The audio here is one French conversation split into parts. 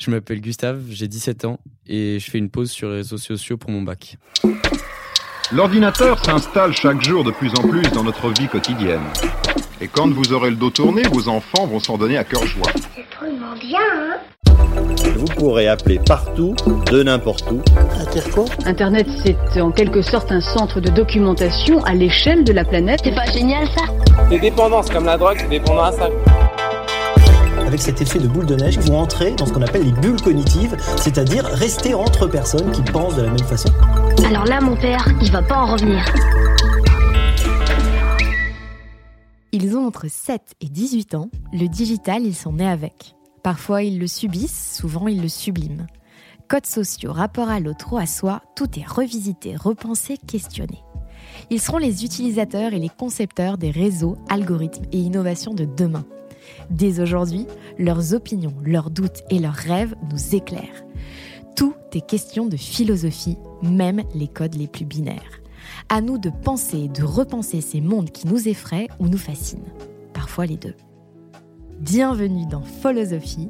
Je m'appelle Gustave, j'ai 17 ans et je fais une pause sur les réseaux sociaux pour mon bac. L'ordinateur s'installe chaque jour de plus en plus dans notre vie quotidienne. Et quand vous aurez le dos tourné, vos enfants vont s'en donner à cœur joie. C'est drôlement bien, hein Vous pourrez appeler partout, de n'importe où. Internet, c'est en quelque sorte un centre de documentation à l'échelle de la planète. C'est pas génial ça? Les dépendances comme la drogue, c'est dépendant à ça. Avec cet effet de boule de neige, vous entrez dans ce qu'on appelle les bulles cognitives, c'est-à-dire rester entre personnes qui pensent de la même façon. Alors là, mon père, il va pas en revenir. Ils ont entre 7 et 18 ans, le digital, ils sont nés avec. Parfois, ils le subissent, souvent, ils le subliment. Codes sociaux, rapport à l'autre ou à soi, tout est revisité, repensé, questionné. Ils seront les utilisateurs et les concepteurs des réseaux, algorithmes et innovations de demain. Dès aujourd'hui, leurs opinions, leurs doutes et leurs rêves nous éclairent. Tout est question de philosophie, même les codes les plus binaires. À nous de penser et de repenser ces mondes qui nous effraient ou nous fascinent. Parfois les deux. Bienvenue dans Philosophie,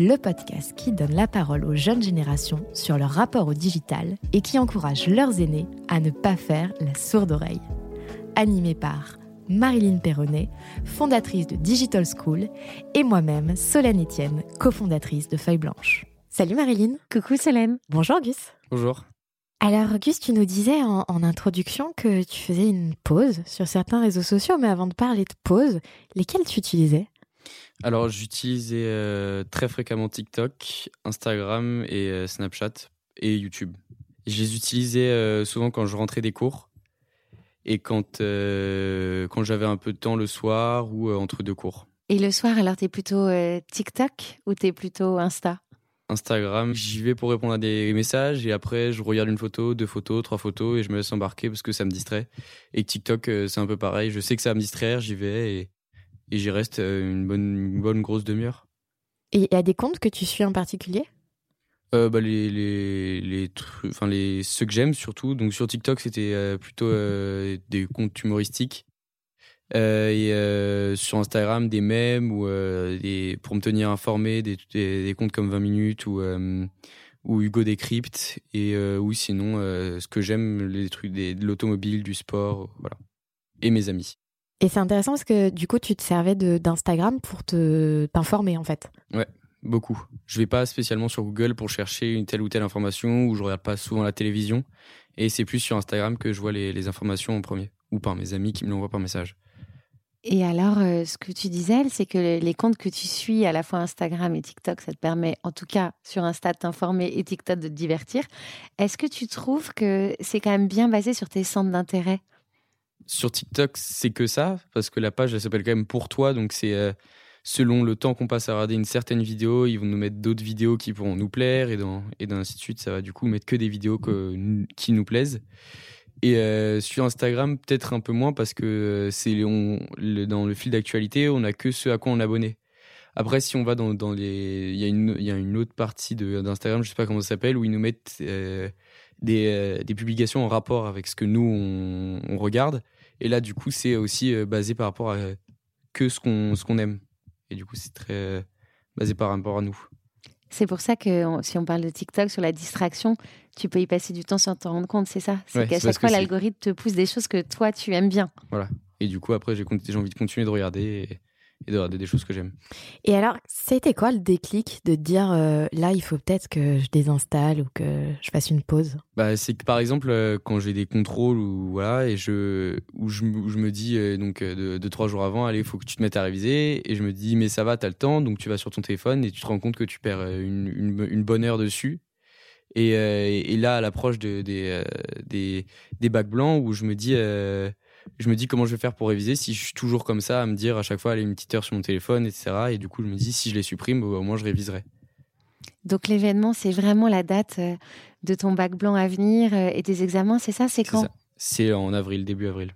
le podcast qui donne la parole aux jeunes générations sur leur rapport au digital et qui encourage leurs aînés à ne pas faire la sourde oreille. Animé par Marilyn Perronnet, fondatrice de Digital School, et moi-même, Solène Etienne, cofondatrice de Feuille Blanche. Salut Marilyn. Coucou Solène. Bonjour Gus. Bonjour. Alors Gus, tu nous disais en, en introduction que tu faisais une pause sur certains réseaux sociaux, mais avant de parler de pause, lesquels tu utilisais? Alors j'utilisais euh, très fréquemment TikTok, Instagram et euh, Snapchat et YouTube. Je les utilisais euh, souvent quand je rentrais des cours et quand, euh, quand j'avais un peu de temps le soir ou euh, entre deux cours. Et le soir, alors t'es plutôt euh, TikTok ou t'es plutôt Insta? Instagram, j'y vais pour répondre à des messages et après je regarde une photo, deux photos, trois photos et je me laisse embarquer parce que ça me distrait. Et TikTok, c'est un peu pareil. Je sais que ça va me distraire, j'y vais et, et j'y reste une bonne, une bonne grosse demi-heure. Et il y a des comptes que tu suis en particulier? Euh, bah, les, les, les, trucs- enfin, les, ceux que j'aime surtout. Donc sur TikTok, c'était euh, plutôt euh, des comptes humoristiques. Euh, et sur Instagram, des mèmes ou des, pour me tenir informé, des, des, des comptes comme 20 minutes ou, ou Hugo Décrypte. Et oui, sinon, ce que j'aime, les trucs des, de l'automobile, du sport, voilà. Et mes amis. Et c'est intéressant parce que du coup, tu te servais de- d'Instagram pour te t'informer en fait. Ouais, beaucoup. Je vais pas spécialement sur Google pour chercher une telle ou telle information ou je regarde pas souvent la télévision. Et c'est plus sur Instagram que je vois les, les informations en premier ou par mes amis qui me l'envoient par message. Et alors, euh, ce que tu disais, c'est que les- les comptes que tu suis, à la fois Instagram et TikTok, ça te permet, en tout cas sur Insta, de t'informer et TikTok de te divertir. Est-ce que tu trouves que c'est quand même bien basé sur tes centres d'intérêt? Sur TikTok, c'est que ça, parce que la page, elle s'appelle quand même Pour toi, donc c'est euh, selon le temps qu'on passe à regarder une certaine vidéo, ils vont nous mettre d'autres vidéos qui pourront nous plaire, et, dans, et ainsi de suite, ça va du coup mettre que des vidéos qui nous plaisent. Et euh, sur Instagram, peut-être un peu moins, parce que euh, c'est dans le fil d'actualité, on a que ce à quoi on est abonné. Après, si on va dans, dans les. Il y, y a une autre partie d'Instagram, je sais pas comment ça s'appelle, où ils nous mettent euh, des, des publications en rapport avec ce que nous, on, on regarde. Et là, du coup, c'est aussi basé par rapport à que ce qu'on ce qu'on aime. Et du coup, c'est très euh, basé par rapport à nous. C'est pour ça que on- si on parle de TikTok sur la distraction, tu peux y passer du temps sans t'en rendre compte, c'est ça? C'est Ouais, qu'à chaque fois, l'algorithme te pousse des choses que toi, tu aimes bien. Voilà. Et du coup, après, j'ai envie de continuer de regarder et, et de regarder des choses que j'aime. Et alors, c'était quoi le déclic de dire euh, là, il faut peut-être que je désinstalle ou que je fasse une pause? Bah, c'est que par exemple, euh, quand j'ai des contrôles ou voilà, et je, où je, me- où je me dis euh, donc euh, de, trois jours avant, allez, il faut que tu te mettes à réviser, et je me dis mais ça va, t'as le temps, donc tu vas sur ton téléphone et tu te rends compte que tu perds une, une, une bonne heure dessus. Et, euh, et là, à l'approche de, des, des, des bacs blancs, où je me dis, je me dis comment je vais faire pour réviser si je suis toujours comme ça à me dire à chaque fois, allez, une petite heure sur mon téléphone, etc. Et du coup, je me dis, si je les supprime, au moins je réviserai. Donc l'événement, c'est vraiment la date euh, de ton bac blanc à venir euh, et des examens, c'est ça? C'est quand? C'est en avril, début avril.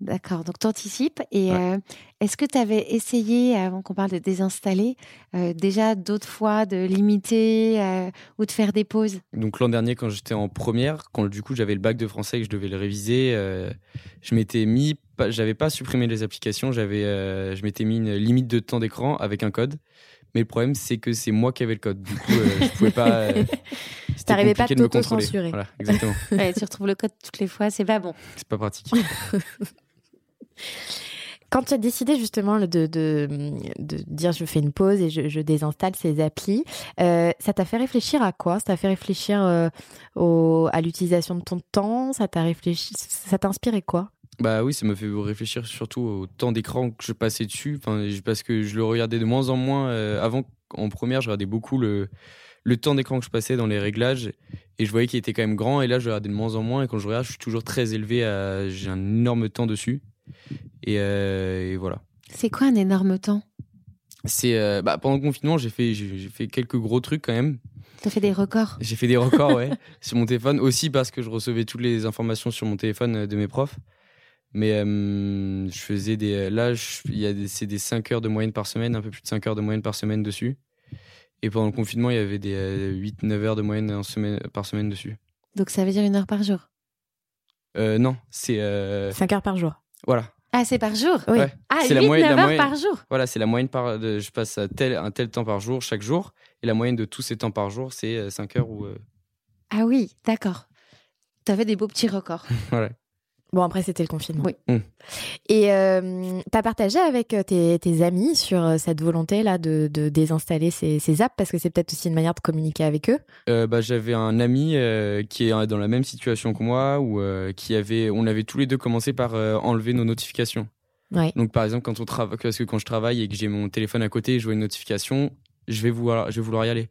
D'accord, donc tu anticipes. Et euh, est-ce que tu avais essayé, avant qu'on parle de désinstaller, déjà d'autres fois de limiter ou de faire des pauses? Donc l'an dernier, quand j'étais en première, quand du coup j'avais le bac de français et que je devais le réviser, je m'étais mis, j'avais pas supprimé les applications, j'avais, je m'étais mis une limite de temps d'écran avec un code. Mais le problème, c'est que c'est moi qui avais le code. Du coup, euh, je pouvais pas. Euh, T'arrivais pas à t'auto-censurer. Voilà, exactement. tu retrouves le code toutes les fois, c'est pas bon. C'est pas pratique. Quand tu as décidé justement de, dire je fais une pause et je, désinstalle ces applis, euh, ça t'a fait réfléchir à quoi? Ça t'a fait réfléchir euh, à l'utilisation de ton temps? Ça t'a réfléchi Ça t'a inspiré quoi? Bah oui, ça me fait réfléchir surtout au temps d'écran que je passais dessus, enfin, parce que je le regardais de moins en moins. Euh, avant, en première, je regardais beaucoup le, le temps d'écran que je passais dans les réglages et je voyais qu'il était quand même grand. Et là, je regardais de moins en moins. Et quand je regarde, je suis toujours très élevé. J'ai un énorme temps dessus. Et, euh, voilà. C'est quoi un énorme temps? C'est euh, bah, pendant le confinement, j'ai fait j'ai fait quelques gros trucs quand même. T'as fait des records? J'ai fait des records, ouais, sur mon téléphone aussi parce que je recevais toutes les informations sur mon téléphone de mes profs. Mais euh, je faisais des. Là, il y a des, c'est des 5 heures de moyenne par semaine, un peu plus de 5 heures de moyenne par semaine dessus. Et pendant le confinement, il y avait des 8-9 euh, heures de moyenne en semaine, par semaine dessus. Donc ça veut dire une heure par jour? Euh, Non, c'est. 5 heures par jour. Voilà. Ah, c'est par jour Oui. Ah, c'est 8, la moyenne, 9 heures par jour Voilà, c'est la moyenne par. De, je passe tel, un tel temps par jour, chaque jour. Et la moyenne de tous ces temps par jour, c'est 5 heures ou. Ah oui, d'accord. Tu avais des beaux petits records. voilà. Bon, après, c'était le confinement. Oui. Mm. Et euh, tu as partagé avec euh, tes, amis sur euh, cette volonté-là de, désinstaller ces, apps? Parce que c'est peut-être aussi une manière de communiquer avec eux bah, J'avais un ami qui est dans la même situation que moi où qui avait, on avait tous les deux commencé par enlever nos notifications. Ouais. Donc, par exemple, quand on travaille, parce que quand je travaille et que j'ai mon téléphone à côté et je vois une notification, je vais vouloir, je vais vouloir y aller.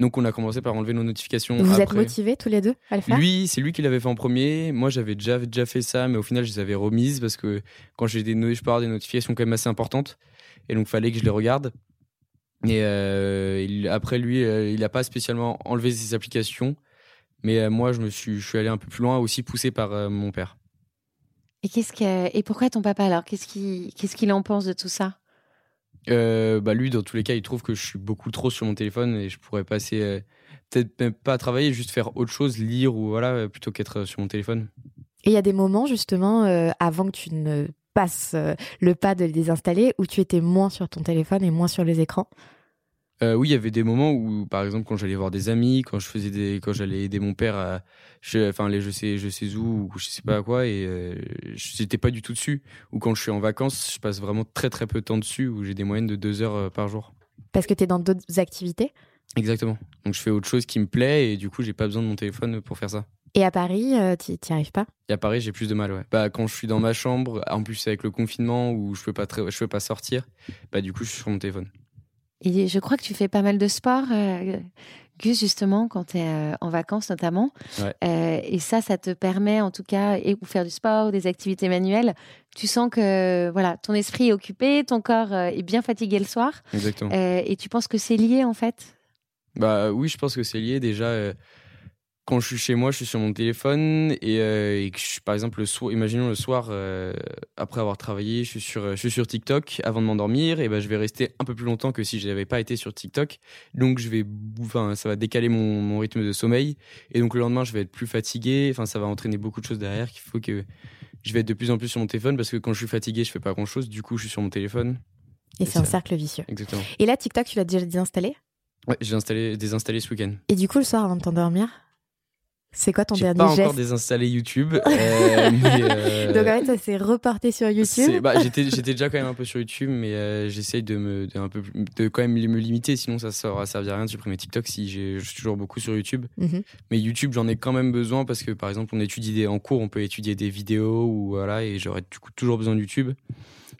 Donc on a commencé par enlever nos notifications. Vous êtes motivés tous les deux à le faire? Lui, c'est lui qui l'avait fait en premier. Moi, j'avais déjà, déjà fait ça, mais au final, je les avais remises parce que quand j'ai des, je peux avoir des notifications quand même assez importantes, et donc fallait que je les regarde. Et euh, après, lui, euh, il n'a pas spécialement enlevé ses applications, mais euh, moi, je me suis, je suis allé un peu plus loin, aussi poussé par mon père. Et qu'est-ce que, et pourquoi ton papa alors? Qu'est-ce qu'il, qu'est-ce qu'il en pense de tout ça? Euh, bah lui, dans tous les cas, il trouve que je suis beaucoup trop sur mon téléphone et je pourrais passer, euh, peut-être même pas travailler, juste faire autre chose, lire ou voilà, plutôt qu'être sur mon téléphone. Et il y a des moments justement euh, avant que tu ne passes le pas de les désinstaller où tu étais moins sur ton téléphone et moins sur les écrans? Euh, oui, il y avait des moments où, par exemple, quand j'allais voir des amis, quand je faisais des, quand j'allais aider mon père à, je, enfin, les je sais, je sais où, ou je sais pas quoi, et euh, j'étais pas du tout dessus. Ou quand je suis en vacances, je passe vraiment très très peu de temps dessus, où j'ai des moyennes de deux heures euh, par jour. Parce que tu es dans d'autres activités? Exactement. Donc je fais autre chose qui me plaît, et du coup, j'ai pas besoin de mon téléphone pour faire ça. Et à Paris, tu t'y arrives pas? Et à Paris, j'ai plus de mal, ouais. Bah, quand je suis dans ma chambre, en plus avec le confinement où je peux pas, je peux pas sortir, bah, du coup, je suis sur mon téléphone. Et je crois que tu fais pas mal de sport, euh, Gus, justement, quand tu es euh, en vacances notamment. Euh, et ça, ça te permet en tout cas, et, ou faire du sport, ou des activités manuelles. Tu sens que voilà, ton esprit est occupé, ton corps est bien fatigué le soir. Exactement. et tu penses que c'est lié en fait? Bah oui, je pense que c'est lié déjà quand je suis chez moi, je suis sur mon téléphone et, euh, que je suis, par exemple, le soir, imaginons le soir, euh, après avoir travaillé, je suis sur, je suis sur TikTok avant de m'endormir et ben je vais rester un peu plus longtemps que si je n'avais pas été sur TikTok. Donc je vais, enfin, ça va décaler mon, mon, rythme de sommeil et donc le lendemain, je vais être plus fatigué. Enfin, ça va entraîner beaucoup de choses derrière qu'il faut que je vais être de plus en plus sur mon téléphone parce que quand je suis fatigué, je fais pas grand chose. Du coup, je suis sur mon téléphone. Et, c'est un cercle vicieux. Exactement. Et là, TikTok, tu l'as déjà désinstallé? Ouais, j'ai installé, désinstallé ce week-end. Et du coup, le soir avant de t'endormir c'est quoi ton dernier geste J'ai pas encore désinstallé YouTube. Euh, euh, Donc en fait, ça s'est reporté sur YouTube. Bah, j'étais, j'étais déjà quand même un peu sur YouTube, mais euh, j'essaye de me, de un peu, de quand même me limiter. Sinon, ça ne servir à rien de supprimer TikTok si je suis toujours beaucoup sur YouTube. Mhm. Mais YouTube, j'en ai quand même besoin parce que par exemple, on étudie des, en cours, on peut étudier des vidéos ou voilà, et j'aurais du coup toujours besoin de YouTube.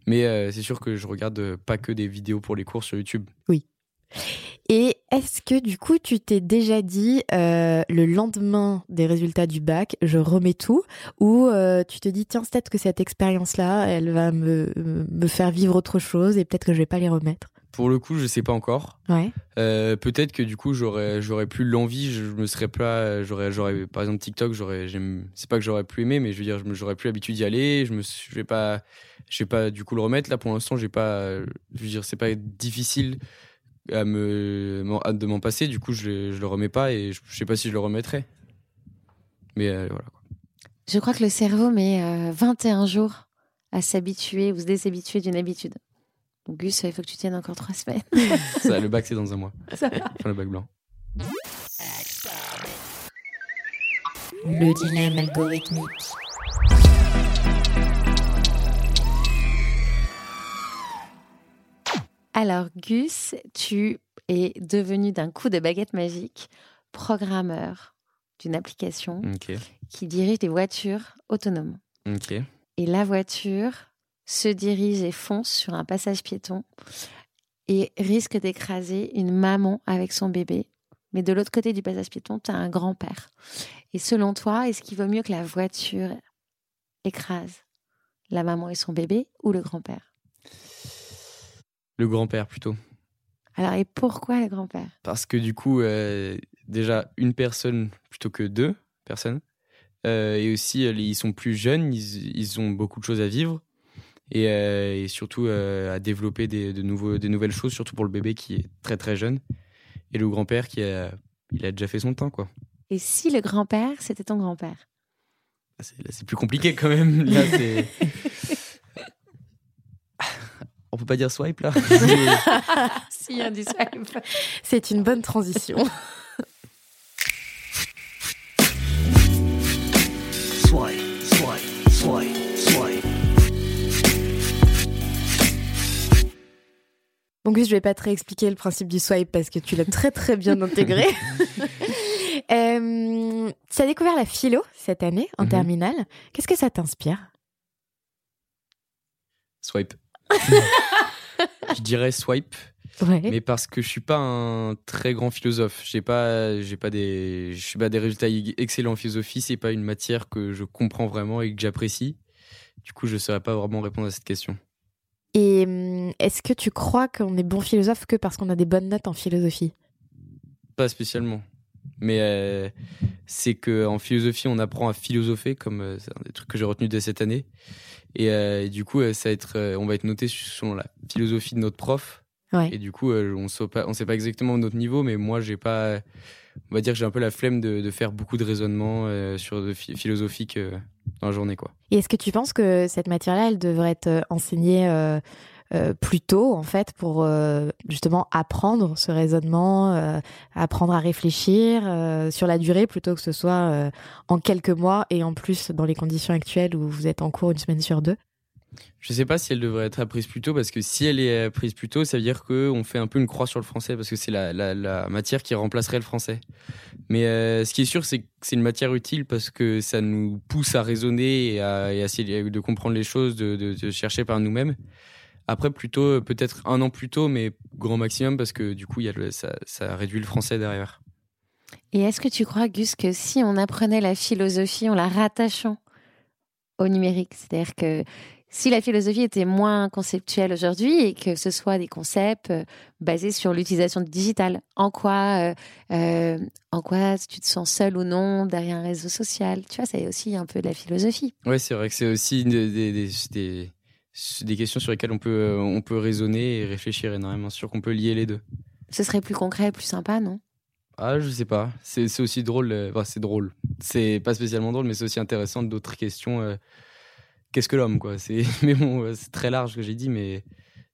Mais c'est sûr que je regarde pas que des vidéos pour les cours sur YouTube. Oui. Et est-ce que du coup, tu t'es déjà dit euh, le lendemain des résultats du bac, je remets tout? Ou euh, tu te dis, tiens, peut-être que cette expérience-là, elle va me, me faire vivre autre chose et peut-être que je vais pas les remettre? Pour le coup, je sais pas encore. Ouais. Euh, peut-être que du coup, j'aurais, j'aurais plus l'envie, je me serais pas, j'aurais, j'aurais, par exemple, TikTok, j'aurais, j'aime, c'est pas que j'aurais plus aimé, mais je veux dire, j'aurais plus l'habitude d'y aller, je me, je vais pas, je vais pas du coup le remettre. Là, pour l'instant, j'ai pas, je veux dire, c'est pas difficile à me, m'en- à- de m'en passer, du coup, je, le- je le remets pas et je, je sais pas si je le remettrai. Mais euh, voilà. Je crois que le cerveau met euh, 21 jours à s'habituer ou se déshabituer d'une habitude. Donc, Gus, il faut que tu tiennes encore trois semaines. Ça, le bac, c'est dans un mois. Ça. Enfin, le bac blanc. Le dilemme algorithmique. Alors, Gus, tu es devenu d'un coup de baguette magique programmeur d'une application qui dirige des voitures autonomes. Et la voiture se dirige et fonce sur un passage piéton et risque d'écraser une maman avec son bébé. Mais de l'autre côté du passage piéton, tu as un grand-père. Et selon toi, est-ce qu'il vaut mieux que la voiture écrase la maman et son bébé ou le grand-père? Le grand-père plutôt. Alors, et pourquoi le grand-père? Parce que du coup, euh, déjà, une personne plutôt que deux personnes. Euh, et aussi, euh, ils sont plus jeunes, ils, ils ont beaucoup de choses à vivre. Et, euh, et surtout à développer des, de nouveaux, des nouvelles choses, surtout pour le bébé qui est très très jeune. Et le grand-père qui a, il a déjà fait son temps, quoi. Et si le grand-père, c'était ton grand-père? Là, c'est- là, c'est plus compliqué quand même. Là, c'est. Peut pas dire swipe là Si, un du swipe. C'est une bonne transition. Swipe, swipe, swipe, swipe. Donc Gus, je vais pas te réexpliquer le principe du swipe parce que tu l'as très très bien intégré. Euh, tu as découvert la philo cette année en Mhm. terminale. Qu'est-ce que ça t'inspire? Swipe. Je dirais swipe. Ouais. Mais parce que je suis pas un très grand philosophe, j'ai pas, j'ai pas des, je suis pas des résultats excellents en philosophie. C'est pas une matière que je comprends vraiment et que j'apprécie. Du coup, je saurais pas vraiment répondre à cette question. Et hum, est-ce que tu crois qu'on est bon philosophe que parce qu'on a des bonnes notes en philosophie? Pas spécialement. Mais euh, c'est que en philosophie, on apprend à philosopher, comme euh, c'est un des trucs que j'ai retenu dès cette année. Et, euh, et du coup, euh, ça va être, on va être noté selon la philosophie de notre prof. Ouais. Et du coup, on pas, on sait pas exactement notre niveau, mais moi, j'ai pas, on va dire, que j'ai un peu la flemme de, de faire beaucoup de raisonnements sur de philosophique dans la journée, quoi. Et est-ce que tu penses que cette matière-là, elle devrait être enseignée euh, plus tôt, en fait, pour euh, justement apprendre ce raisonnement, euh, apprendre à réfléchir sur la durée, plutôt que ce soit en quelques mois et en plus dans les conditions actuelles où vous êtes en cours une semaine sur deux Je sais pas si elle devrait être apprise plus tôt, parce que si elle est apprise plus tôt, ça veut dire qu'on fait un peu une croix sur le français, parce que c'est la, matière qui remplacerait le français. Mais ce qui est sûr, c'est que c'est une matière utile parce que ça nous pousse à raisonner et à, essayer de comprendre les choses, de chercher par nous-mêmes. Après, plutôt, peut-être un an plus tôt, mais grand maximum, parce que du coup, y a le- ça, ça réduit le français derrière. Et est-ce que tu crois, Gus, que si on apprenait la philosophie en la rattachant au numérique, c'est-à-dire que si la philosophie était moins conceptuelle aujourd'hui et que ce soit des concepts euh, basés sur l'utilisation du digital, en quoi, euh, euh, en quoi tu te sens seul ou non derrière un réseau social, tu vois, c'est aussi un peu de la philosophie. Ouais, c'est vrai que c'est aussi une des, des, des, des- des questions sur lesquelles on peut, on peut raisonner et réfléchir énormément, sûr qu'on peut lier les deux. Ce serait plus concret, plus sympa, non? Ah, je sais pas. C'est c'est aussi drôle. euh, Enfin, c'est drôle. C'est pas spécialement drôle, mais c'est aussi intéressant d'autres questions. euh, Qu'est-ce que l'homme, quoi C'est mais bon, euh, c'est très large ce que j'ai dit, mais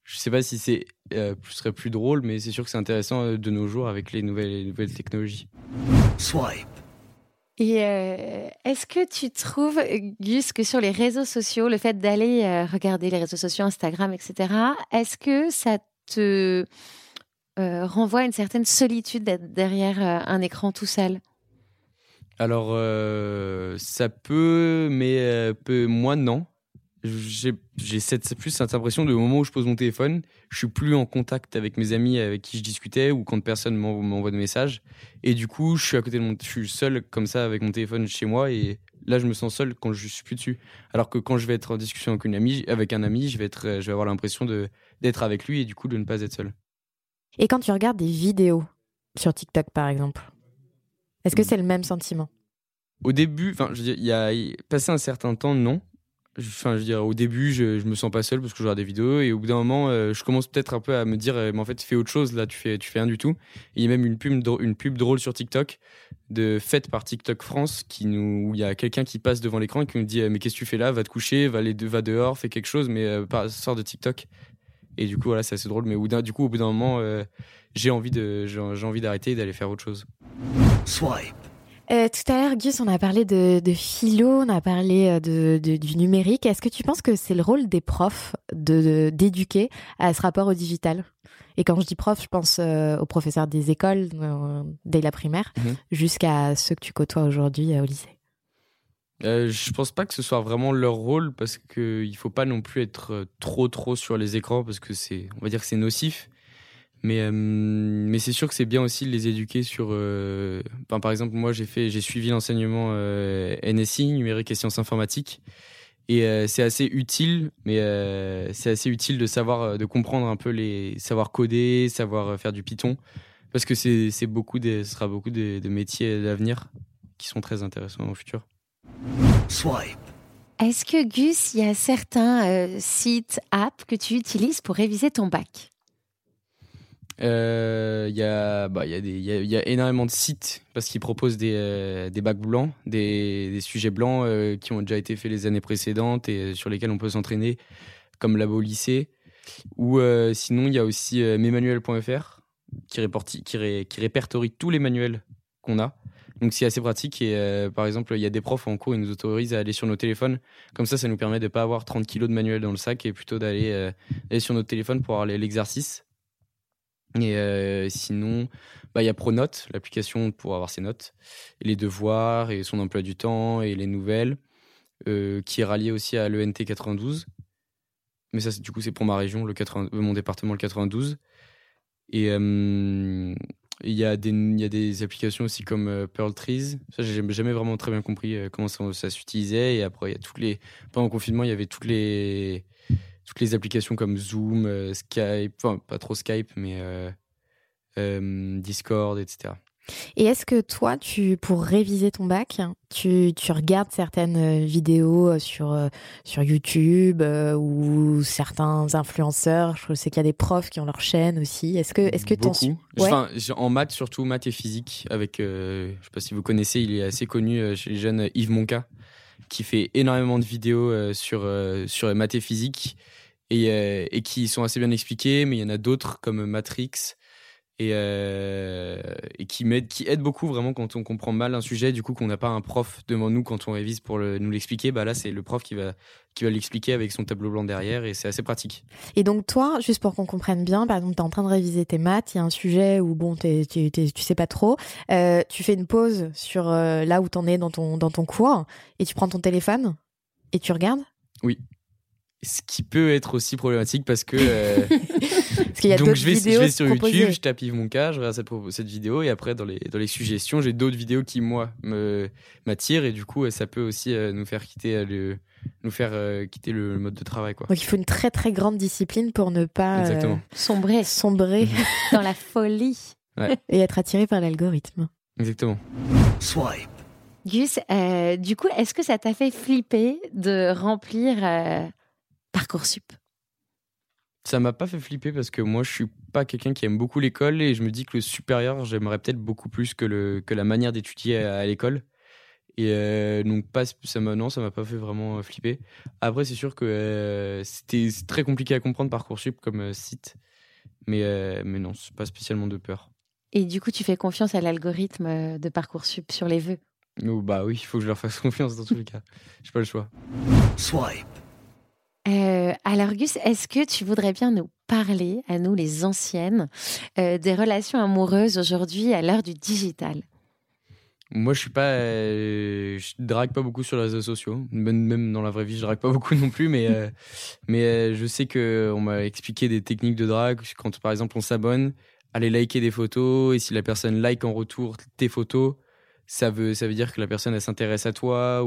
je sais pas si c'est euh, plus serait plus drôle, mais c'est sûr que c'est intéressant euh, de nos jours avec les nouvelles, les nouvelles technologies. Swipe. Et euh, est-ce que tu trouves, Gus, que sur les réseaux sociaux, le fait d'aller euh, regarder les réseaux sociaux, Instagram, etc., est-ce que ça te euh, renvoie à une certaine solitude derrière un écran tout seul? Alors, ça peut, mais peu, moi non. J'ai cette plus cette impression de au moment où je pose mon téléphone, je suis plus en contact avec mes amis avec qui je discutais ou quand personne m'en- m'envoie de messages. Et du coup, je suis à côté de mon, je suis seul comme ça avec mon téléphone chez moi et là, je me sens seul quand je suis plus dessus. Alors que quand je vais être en discussion avec une amie, avec un ami, je vais être, je vais avoir l'impression de d'être avec lui et du coup de ne pas être seul. Et quand tu regardes des vidéos sur TikTok, par exemple, est-ce que c'est le même sentiment? Au début, enfin, il y a passé un certain temps, non. Enfin, je veux au début, je, me sens pas seul parce que je regarde des vidéos et au bout d'un moment, euh, je commence peut-être un peu à me dire, euh, mais en fait, fais autre chose. Là, tu fais, tu fais rien du tout. Il y a même une pub, une pub drôle sur TikTok, de faite par TikTok France, qui nous, où il y a quelqu'un qui passe devant l'écran et qui nous dit, euh, mais qu'est-ce que tu fais là? Va te coucher, va, aller de- va dehors, fais quelque chose, mais euh, pas, de TikTok. Et du coup, voilà, c'est assez drôle. Mais du coup, au bout d'un moment, euh, j'ai envie d'arrêter et d'aller faire autre chose. Swipe. Euh, tout à l'heure, Gus, on a parlé de, de philo, on a parlé euh, de, de- du numérique. Est-ce que tu penses que c'est le rôle des profs d'éduquer à ce rapport au digital? Et quand je dis prof, je pense euh, aux professeurs des écoles euh, dès la primaire, Mhm. jusqu'à ceux que tu côtoies aujourd'hui au lycée. Je pense pas que ce soit vraiment leur rôle parce que il faut pas non plus être trop trop sur les écrans parce que c'est on va dire que c'est nocif mais euh, mais c'est sûr que c'est bien aussi de les éduquer sur euh, par exemple moi j'ai fait j'ai suivi l'enseignement euh, NSI numérique et sciences informatiques. Et euh, c'est assez utile mais euh, c'est assez utile de savoir de comprendre un peu les savoir coder savoir faire du Python. Parce que c'est c'est beaucoup des ce sera beaucoup de, de métiers d'avenir qui sont très intéressants au futur. Swipe. Est-ce que Gus, il y a certains euh, sites, apps que tu utilises pour réviser ton bac? Il y, a, bah, y, y, a, énormément de sites parce qu'ils proposent des, euh, des bacs blancs, des, des sujets blancs euh, qui ont déjà été faits les années précédentes et euh, sur lesquels on peut s'entraîner, comme Labo Lycée. Ou euh, sinon, il y a aussi euh, mesmanuels.fr qui, qui, ré- qui répertorie tous les manuels qu'on a. Donc c'est assez pratique et euh, par exemple il y a des profs en cours ils nous autorisent à aller sur nos téléphones comme ça ça nous permet de ne pas avoir 30 kilos de manuels dans le sac et plutôt d'aller euh, sur notre téléphone pour avoir l'exercice et euh, sinon, bah, il y a Pronote, l'application pour avoir ses notes, les devoirs, et son emploi du temps, et les nouvelles, euh, qui est rallié aussi à l'ENT 92. Mais ça, du coup, c'est pour ma région, le 80 euh, mon département, le 92. Et euh, il y, y a des applications aussi comme Pearl Trees. Ça, j'ai jamais- vraiment très bien compris comment ça, ça s'utilisait. Et après, il y a toutes les. Pendant le confinement, il y avait toutes les toutes les applications comme Zoom, euh, Skype, enfin pas trop Skype, mais euh, euh, Discord, etc. Et est-ce que toi, tu, pour réviser ton bac, tu, tu regardes certaines vidéos sur, sur YouTube euh, ou certains influenceurs? Je sais qu'il y a des profs qui ont leur chaîne aussi. Est-ce que est-ce que Beaucoup. Ouais. Enfin, en maths, surtout maths et physique, avec, euh, je sais pas si vous connaissez, il est assez connu chez les jeunes, Yves Monca, qui fait énormément de vidéos euh, sur, sur maths et physique et, euh, et qui sont assez bien expliquées, mais il y en a d'autres comme Matrix et, euh, et qui, m'aident- qui aident beaucoup vraiment quand on comprend mal un sujet, du coup qu'on n'a pas un prof devant nous quand on révise pour le- nous l'expliquer, bah là c'est le prof qui va, qui va l'expliquer avec son tableau blanc derrière et c'est assez pratique. Et donc toi, juste pour qu'on comprenne bien, par exemple, tu es en train de réviser tes maths, il y a un sujet où bon, t'es- t'es- t'es- tu sais pas trop, euh, tu fais une pause sur là où t'en es dans ton, dans ton cours et tu prends ton téléphone et tu regardes? Oui. Ce qui peut être aussi problématique parce que. euh, Parce qu'il y a donc je vais, vidéos je vais sur proposées. YouTube, je tape Yves Monca, je regarde cette, cette vidéo et après dans les, dans les suggestions, j'ai d'autres vidéos qui moi me m'attirent et du coup euh, ça peut aussi euh, nous faire quitter euh, le nous faire euh, quitter le, le mode de travail quoi. Donc il faut une très très grande discipline pour ne pas euh. Sombrer sombrer dans la folie. Ouais. et être attiré par l'algorithme. Exactement. Swipe. Gus, euh, du coup, est-ce que ça t'a fait flipper de remplir euh, Parcoursup Ça m'a pas fait flipper parce que moi je suis pas quelqu'un qui aime beaucoup l'école et je me dis que le supérieur j'aimerais peut-être beaucoup plus que le que la manière d'étudier à, à l'école. Et euh, donc pas ça m'a non ça m'a pas fait vraiment euh, flipper. Après c'est sûr que euh, c'était c'est très compliqué à comprendre parcoursup comme euh, site, mais euh, mais non c'est pas spécialement de peur. Et du coup, tu fais confiance à l'algorithme de Parcoursup sur les vœux? Ou bah oui il faut que je leur fasse confiance dans tous les cas. J'ai pas le choix. Swipe. Euh, alors Gus, est-ce que tu voudrais bien nous parler, à nous les anciennes, euh, des relations amoureuses aujourd'hui à l'heure du digital? Moi, je suis euh, drague pas beaucoup sur les réseaux sociaux. Même, dans la vraie vie, je drague pas beaucoup non plus. Mais, je sais que on m'a expliqué des techniques de drague. Quand, par exemple, on s'abonne, aller liker des photos et si la personne like en retour tes photos, ça veut, dire que la personne s'intéresse à toi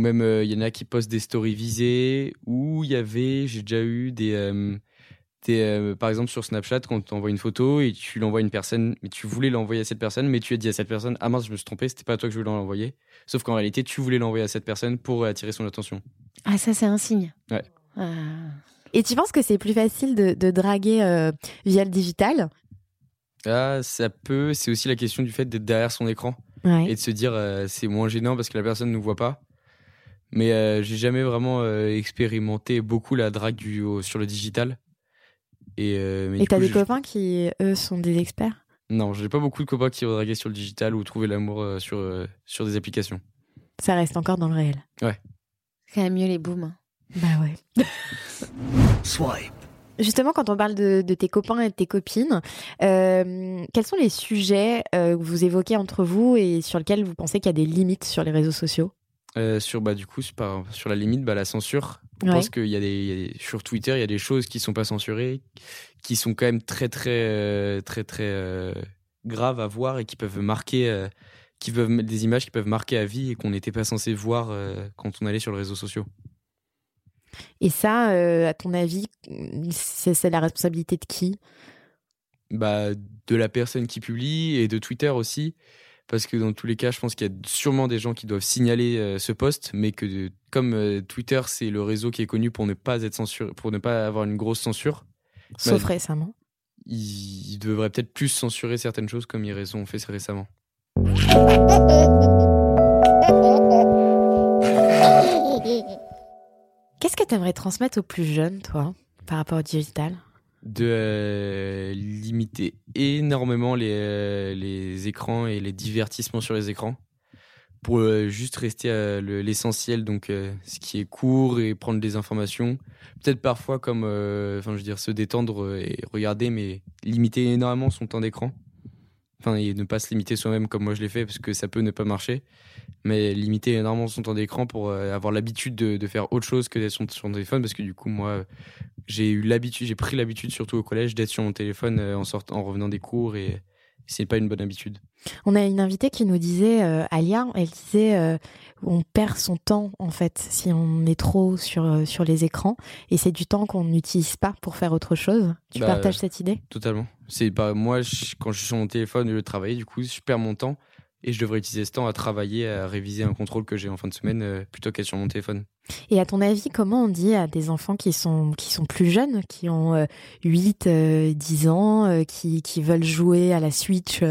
ou même il y en a qui postent des stories visées. Ou il y avait, j'ai déjà eu des euh, par exemple sur Snapchat quand tu envoies une photo et tu l'envoies à une personne mais tu voulais l'envoyer à cette personne mais tu as dit à cette personne ah mince je me suis trompé c'était pas à toi que je voulais l'envoyer sauf qu'en réalité tu voulais l'envoyer à cette personne pour attirer son attention. Ah ça c'est un signe. Ouais. Ah. et tu penses que c'est plus facile de, draguer euh, via le digital? Ah ça peut. C'est aussi la question du fait d'être derrière son écran et de se dire euh, c'est moins gênant parce que la personne ne nous voit pas mais j'ai jamais vraiment expérimenté beaucoup la drague du, sur le digital et euh, t'as des copains qui, eux, sont des experts? Non, j'ai pas beaucoup de copains qui vont draguer sur le digital ou trouver l'amour euh, sur, euh, sur des applications. Ça reste encore dans le réel. Ouais. C'est quand même mieux les booms. Hein. Bah ouais. Swipe. Justement, quand on parle de, tes copains et de tes copines, quels sont les sujets que vous évoquez entre vous et sur lesquels vous pensez qu'il y a des limites sur les réseaux sociaux? Sur bah du coup sur la limite bah, la censure. Pense qu'il y, a des sur Twitter, il y a des choses qui sont pas censurées, qui sont quand même très très euh, très très, euh, graves à voir et qui peuvent marquer, euh, qui peuvent des images qui peuvent marquer à vie et qu'on n'était pas censé voir quand on allait sur les réseaux sociaux. Et ça, à ton avis, c'est la responsabilité de qui? Bah de la personne qui publie et de Twitter aussi parce que dans tous les cas, je pense qu'il y a sûrement des gens qui doivent signaler euh, ce poste, mais que comme euh, Twitter, c'est le réseau qui est connu pour ne pas être censuré, pour ne pas avoir une grosse censure. Sauf bah, récemment. Ils, devraient peut-être plus censurer certaines choses comme ils ont fait récemment. Qu'est-ce que tu aimerais transmettre aux plus jeunes, toi, par rapport au digital? De euh, limiter énormément les, euh, les écrans et les divertissements sur les écrans pour euh, juste rester à l'essentiel, donc ce qui est court et prendre des informations. Peut-être parfois comme, enfin je veux dire, se détendre et regarder, mais limiter énormément son temps d'écran. Enfin, et ne pas se limiter soi-même comme moi je l'ai fait, parce que ça peut ne pas marcher. Mais limiter énormément son temps d'écran pour avoir l'habitude de, de, faire autre chose que d'être sur son téléphone, parce que du coup, moi, j'ai eu l'habitude, j'ai pris l'habitude surtout au collège d'être sur mon téléphone euh, en sortant, en revenant des cours et c'est pas une bonne habitude. On a une invitée qui nous disait, euh, Alia, elle disait, euh, on perd son temps en fait si on est trop sur sur les écrans et c'est du temps qu'on n'utilise pas pour faire autre chose. Tu bah, partages cette idée? Totalement. C'est pas moi quand je suis sur mon téléphone de travailler, du coup, je perds mon temps et je devrais utiliser ce temps à travailler, à réviser un contrôle que j'ai en fin de semaine euh, plutôt qu'être sur mon téléphone. Et à ton avis, comment on dit à des enfants qui sont, qui sont plus jeunes, qui ont 8, euh, 10 euh, ans, qui, qui veulent jouer à la Switch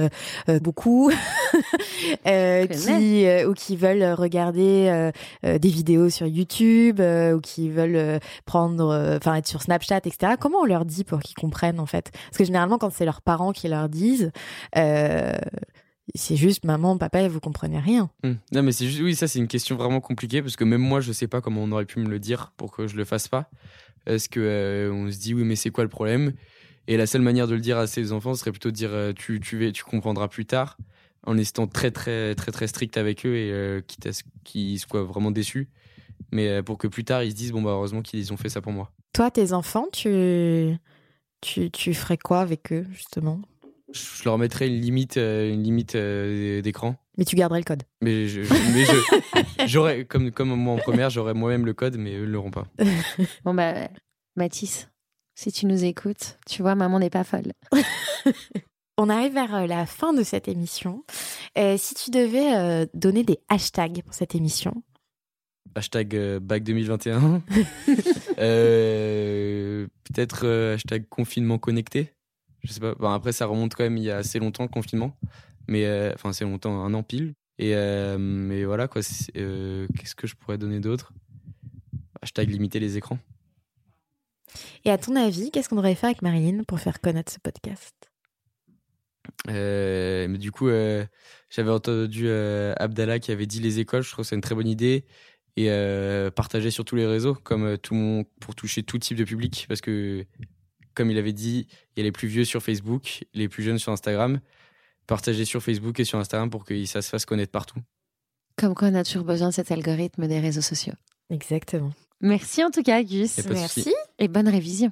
beaucoup, qui, ou qui veulent regarder des vidéos sur YouTube, ou qui veulent prendre, enfin être sur Snapchat, etc. Comment on leur dit pour qu'ils comprennent en fait? Parce que généralement, quand c'est leurs parents qui leur disent, c'est juste maman, papa, vous comprenez rien. Hmm. Non, mais c'est juste, oui, ça, c'est une question vraiment compliquée parce que même moi, je sais pas comment on aurait pu me le dire pour que je le fasse pas. Est-ce que euh, on se dit, oui, mais c'est quoi le problème? Et la seule manière de le dire à ses enfants serait plutôt de dire, euh, tu, tu, tu comprendras plus tard, en étant très, très, très, très strict avec eux et euh, quitte à ce qu'ils soient vraiment déçus. Mais pour que plus tard, ils se disent, bon, bah, heureusement qu'ils ont fait ça pour moi. Toi, tes enfants, tu, tu, tu ferais quoi avec eux, justement? Je leur mettrais une limite, euh, une limite euh, d'écran. Mais tu garderais le code. Mais je, j'aurais, comme, comme moi en première, j'aurais moi-même le code, mais eux ne l'auront pas. bon bah, Mathis, si tu nous écoutes, tu vois, maman n'est pas folle. On arrive vers euh, la fin de cette émission. si tu devais donner des hashtags pour cette émission, Hashtag bac 2021. peut-être hashtag confinement connecté. Je sais pas. après, ça remonte quand même il y a assez longtemps le confinement, mais euh, enfin assez longtemps, un an pile. Et euh, mais voilà quoi. Euh, qu'est-ce que je pourrais donner d'autre? Hashtag limiter les écrans. Et à ton avis, qu'est-ce qu'on devrait faire avec Marilyn pour faire connaître ce podcast? Mais du coup, j'avais entendu Abdallah qui avait dit les écoles. Je trouve que c'est une très bonne idée et partager sur tous les réseaux, comme tout le monde, pour toucher tout type de public, parce que comme il avait dit, il y a les plus vieux sur Facebook, les plus jeunes sur Instagram. partager sur Facebook et sur Instagram pour que ça se fasse connaître partout. Comme quoi, on a toujours besoin de cet algorithme des réseaux sociaux. Exactement. Merci en tout cas, Gus. Merci. souci. Et bonne révision.